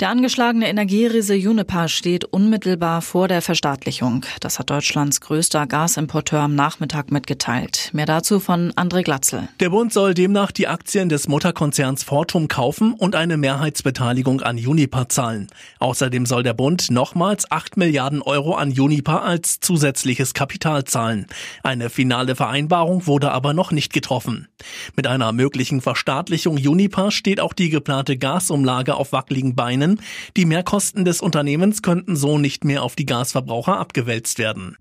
Der angeschlagene Energieriese Juniper steht unmittelbar vor der Verstaatlichung. Das hat Deutschlands größter Gasimporteur am Nachmittag mitgeteilt. Mehr dazu von André Glatzel. Der Bund soll demnach die Aktien des Mutterkonzerns Fortum kaufen und eine Mehrheitsbeteiligung an Juniper zahlen. Außerdem soll der Bund nochmals 8 Milliarden Euro an Juniper als zusätzliches Kapital zahlen. Eine finale Vereinbarung wurde aber noch nicht getroffen. Mit einer möglichen Verstaatlichung Juniper steht auch die geplante Gasumlage auf wackeligen Beinen erkennen, die Mehrkosten des Unternehmens könnten so nicht mehr auf die Gasverbraucher abgewälzt werden.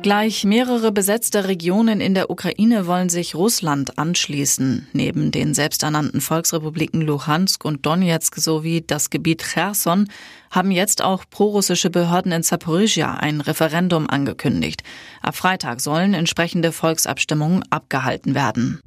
Gleich mehrere besetzte Regionen in der Ukraine wollen sich Russland anschließen. Neben den selbsternannten Volksrepubliken Luhansk und Donetsk sowie das Gebiet Cherson haben jetzt auch prorussische Behörden in Zaporizhia ein Referendum angekündigt. Ab Freitag sollen entsprechende Volksabstimmungen abgehalten werden.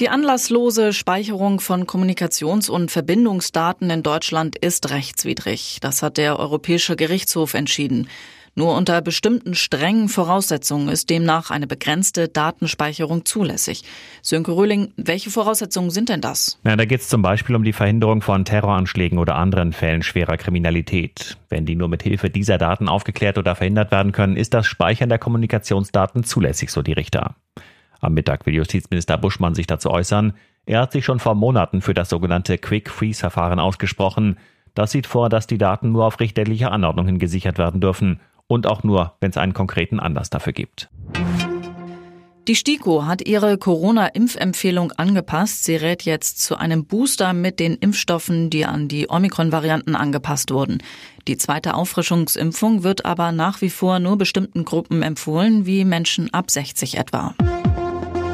Die anlasslose Speicherung von Kommunikations- und Verbindungsdaten in Deutschland ist rechtswidrig. Das hat der Europäische Gerichtshof entschieden. Nur unter bestimmten strengen Voraussetzungen ist demnach eine begrenzte Datenspeicherung zulässig. Sönke Röhling, welche Voraussetzungen sind denn das? Na, da geht es zum Beispiel um die Verhinderung von Terroranschlägen oder anderen Fällen schwerer Kriminalität. Wenn die nur mit Hilfe dieser Daten aufgeklärt oder verhindert werden können, ist das Speichern der Kommunikationsdaten zulässig, so die Richter. Am Mittag will Justizminister Buschmann sich dazu äußern. Er hat sich schon vor Monaten für das sogenannte Quick-Freeze-Verfahren ausgesprochen. Das sieht vor, dass die Daten nur auf richterliche Anordnungen gesichert werden dürfen und auch nur, wenn es einen konkreten Anlass dafür gibt. Die STIKO hat ihre Corona-Impfempfehlung angepasst. Sie rät jetzt zu einem Booster mit den Impfstoffen, die an die Omikron-Varianten angepasst wurden. Die zweite Auffrischungsimpfung wird aber nach wie vor nur bestimmten Gruppen empfohlen, wie Menschen ab 60 etwa.